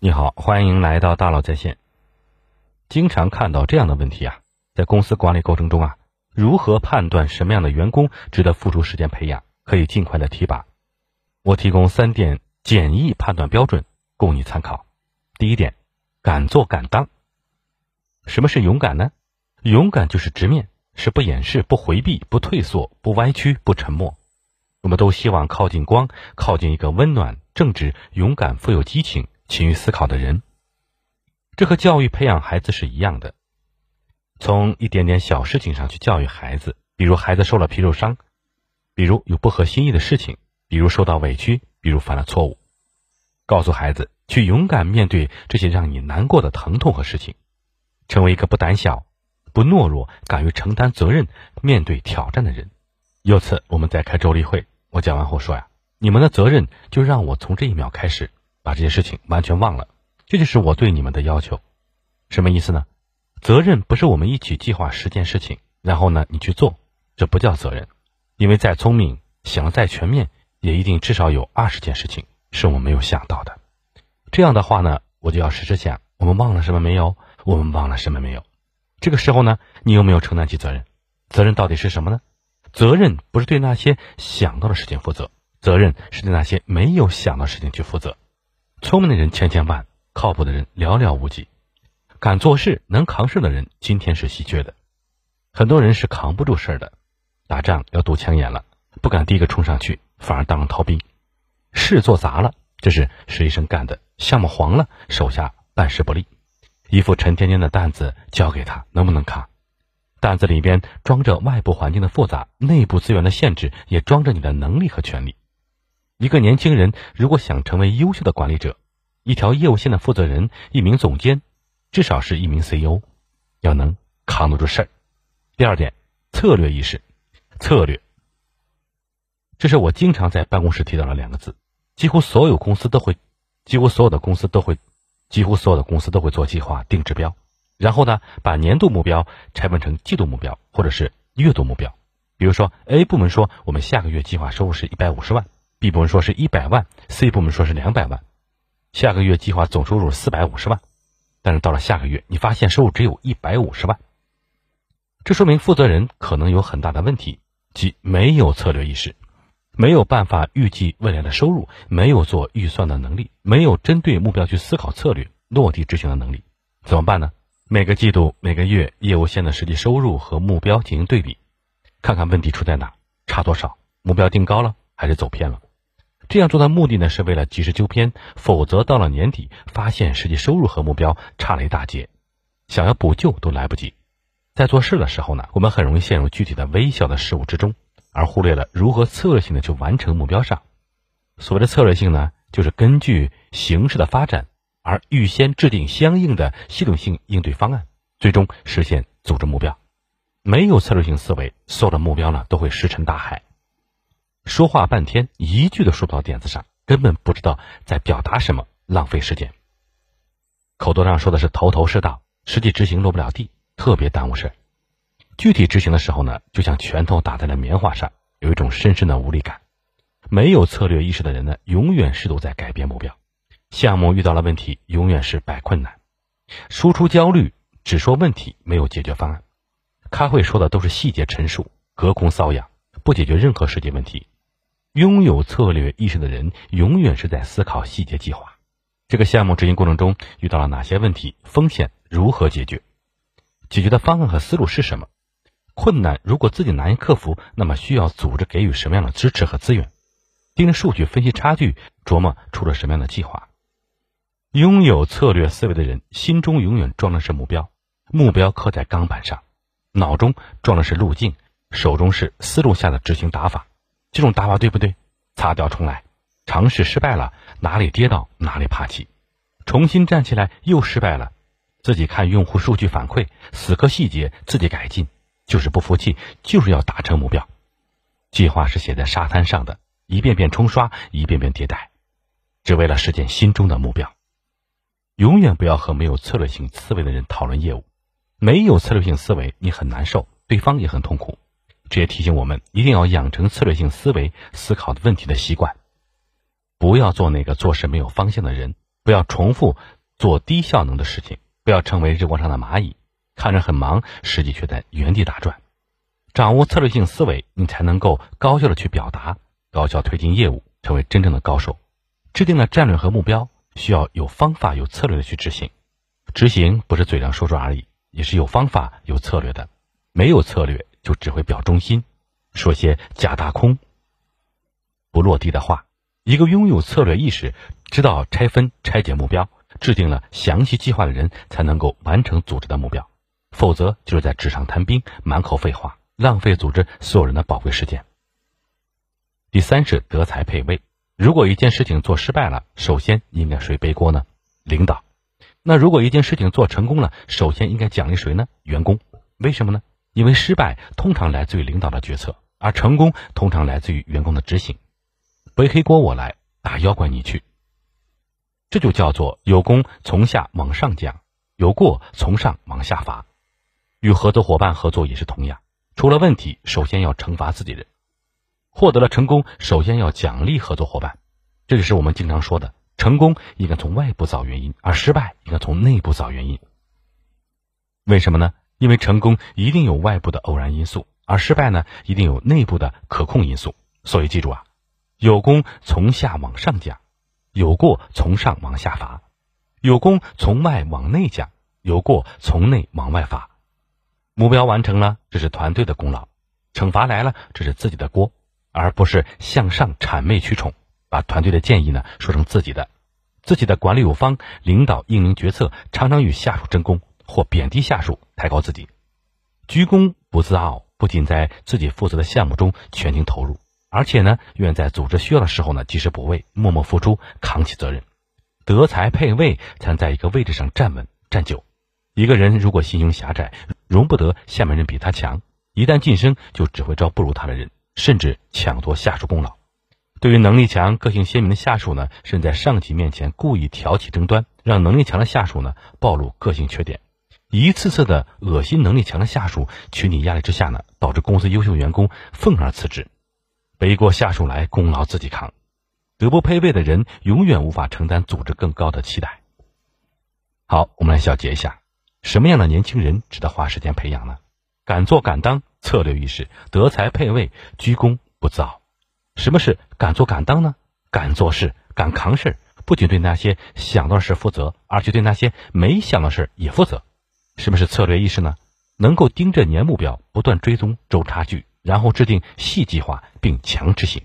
你好，欢迎来到大佬在线。经常看到这样的问题啊，在公司管理过程中啊，如何判断什么样的员工值得付出时间培养，可以尽快的提拔？我提供三点简易判断标准供你参考。第一点，敢做敢当。什么是勇敢呢？勇敢就是直面，是不掩饰、不回避、不退缩、不歪曲、不沉默。我们都希望靠近光，靠近一个温暖、正直、勇敢、富有激情。勤于思考的人，这和教育培养孩子是一样的。从一点点小事情上去教育孩子，比如孩子受了皮肉伤，比如有不合心意的事情，比如受到委屈，比如犯了错误，告诉孩子去勇敢面对这些让你难过的疼痛和事情，成为一个不胆小、不懦弱、敢于承担责任、面对挑战的人。有次我们在开周例会，我讲完后说呀：“你们的责任就让我从这一秒开始。”把这些事情完全忘了，这就是我对你们的要求。什么意思呢？责任不是我们一起计划十件事情，然后呢你去做，这不叫责任。因为再聪明，想的再全面，也一定至少有二十件事情是我们没有想到的。这样的话呢，我就要时时想，我们忘了什么没有？我们忘了什么没有？这个时候呢，你有没有承担起责任？责任到底是什么呢？责任不是对那些想到的事情负责，责任是对那些没有想到事情去负责。聪明的人千千万，靠谱的人寥寥无几。敢做事、能扛事的人，今天是稀缺的。很多人是扛不住事儿的。打仗要堵枪眼了，不敢第一个冲上去，反而当了逃兵。事做砸了，这是实习生干的；项目黄了，手下办事不力。一副沉甸甸的担子交给他，能不能扛？担子里边装着外部环境的复杂，内部资源的限制，也装着你的能力和权利。一个年轻人如果想成为优秀的管理者，一条业务线的负责人，一名总监，至少是一名 CEO，要能扛得住事儿。第二点，策略意识，策略，这是我经常在办公室提到的两个字。几乎所有公司都会，几乎所有的公司都会，几乎所有的公司都会做计划、定指标，然后呢，把年度目标拆分成季度目标或者是月度目标。比如说，A 部门说我们下个月计划收入是一百五十万。B 部门说是一百万，C 部门说是两百万，下个月计划总收入四百五十万，但是到了下个月，你发现收入只有一百五十万，这说明负责人可能有很大的问题，即没有策略意识，没有办法预计未来的收入，没有做预算的能力，没有针对目标去思考策略、落地执行的能力，怎么办呢？每个季度、每个月业务线的实际收入和目标进行对比，看看问题出在哪，差多少，目标定高了还是走偏了。这样做的目的呢，是为了及时纠偏，否则到了年底，发现实际收入和目标差了一大截，想要补救都来不及。在做事的时候呢，我们很容易陷入具体的微小的事物之中，而忽略了如何策略性的去完成目标上。所谓的策略性呢，就是根据形势的发展而预先制定相应的系统性应对方案，最终实现组织目标。没有策略性思维，所有的目标呢都会石沉大海。说话半天，一句都说不到点子上，根本不知道在表达什么，浪费时间。口头上说的是头头是道，实际执行落不了地，特别耽误事具体执行的时候呢，就像拳头打在了棉花上，有一种深深的无力感。没有策略意识的人呢，永远试图在改变目标。项目遇到了问题，永远是摆困难。输出焦虑，只说问题，没有解决方案。开会说的都是细节陈述，隔空搔痒，不解决任何实际问题。拥有策略意识的人，永远是在思考细节计划。这个项目执行过程中遇到了哪些问题？风险如何解决？解决的方案和思路是什么？困难如果自己难以克服，那么需要组织给予什么样的支持和资源？盯着数据分析差距，琢磨出了什么样的计划？拥有策略思维的人，心中永远装的是目标，目标刻在钢板上，脑中装的是路径，手中是思路下的执行打法。这种打法对不对？擦掉重来，尝试失败了，哪里跌倒哪里爬起，重新站起来又失败了，自己看用户数据反馈，死磕细节，自己改进，就是不服气，就是要达成目标。计划是写在沙滩上的，一遍遍冲刷，一遍遍迭代，只为了实现心中的目标。永远不要和没有策略性思维的人讨论业务，没有策略性思维，你很难受，对方也很痛苦。这也提醒我们，一定要养成策略性思维、思考问题的习惯，不要做那个做事没有方向的人，不要重复做低效能的事情，不要成为日光上的蚂蚁，看着很忙，实际却在原地打转。掌握策略性思维，你才能够高效的去表达，高效推进业务，成为真正的高手。制定了战略和目标，需要有方法、有策略的去执行。执行不是嘴上说说而已，也是有方法、有策略的。没有策略，就只会表忠心，说些假大空、不落地的话。一个拥有策略意识、知道拆分、拆解目标、制定了详细计划的人，才能够完成组织的目标。否则，就是在纸上谈兵，满口废话。浪费组织所有人的宝贵时间。第三是德才配位。如果一件事情做失败了，首先应该谁背锅呢？领导。那如果一件事情做成功了，首先应该奖励谁呢？员工。为什么呢？因为失败通常来自于领导的决策，而成功通常来自于员工的执行。背黑锅我来，打妖怪你去。这就叫做有功从下往上讲，有过从上往下罚。与合作伙伴合作也是同样。出了问题，首先要惩罚自己人；获得了成功，首先要奖励合作伙伴。这就是我们经常说的：成功应该从外部找原因，而失败应该从内部找原因。为什么呢？因为成功一定有外部的偶然因素，而失败呢，一定有内部的可控因素。所以记住啊，有功从下往上讲，有过从上往下罚；有功从外往内讲，有过从内往外罚。目标完成了，这是团队的功劳；惩罚来了，这是自己的锅，而不是向上谄媚取宠，把团队的建议呢说成自己的。自己的管理有方，领导英明决策，常常与下属争功或贬低下属，抬高自己。居功不自傲，不仅在自己负责的项目中全情投入，而且呢，愿在组织需要的时候呢及时补位，默默付出，扛起责任。德才配位，才能在一个位置上站稳站久。一个人如果心胸狭窄，容不得下面人比他强，一旦晋升就只会招不如他的人，甚至抢夺下属功劳。对于能力强、个性鲜明的下属呢，甚至在上级面前故意挑起争端，让能力强的下属呢暴露个性缺点，一次次的恶心能力强的下属，群体压力之下呢，导致公司优秀员工愤而辞职，背锅下属来，功劳自己扛。德不配位的人，永远无法承担组织更高的期待。好，我们来小结一下。什么样的年轻人值得花时间培养呢？敢做敢当，策略意识，德才配位，居功不自傲。什么是敢做敢当呢？敢做事，敢扛事，不仅对那些想到的事负责，而且对那些没想到的事也负责。什么是策略意识呢？能够盯着年目标，不断追踪周差距，然后制定细计划并强执行。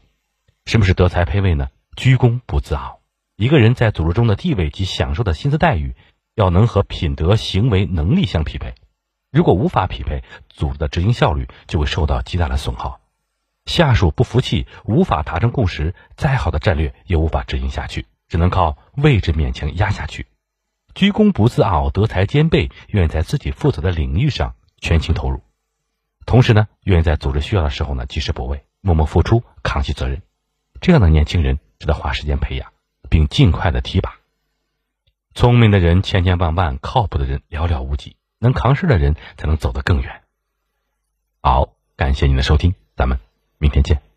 什么是德才配位呢？居功不自傲。一个人在组织中的地位及享受的薪资待遇。要能和品德、行为、能力相匹配，如果无法匹配，组织的执行效率就会受到极大的损耗。下属不服气，无法达成共识，再好的战略也无法执行下去，只能靠位置勉强压下去。居功不自傲，德才兼备，愿在自己负责的领域上全情投入，同时呢，愿意在组织需要的时候呢及时补位，默默付出，扛起责任。这样的年轻人值得花时间培养，并尽快的提拔。聪明的人千千万万，靠谱的人寥寥无几，能扛事的人才能走得更远。好，感谢您的收听，咱们明天见。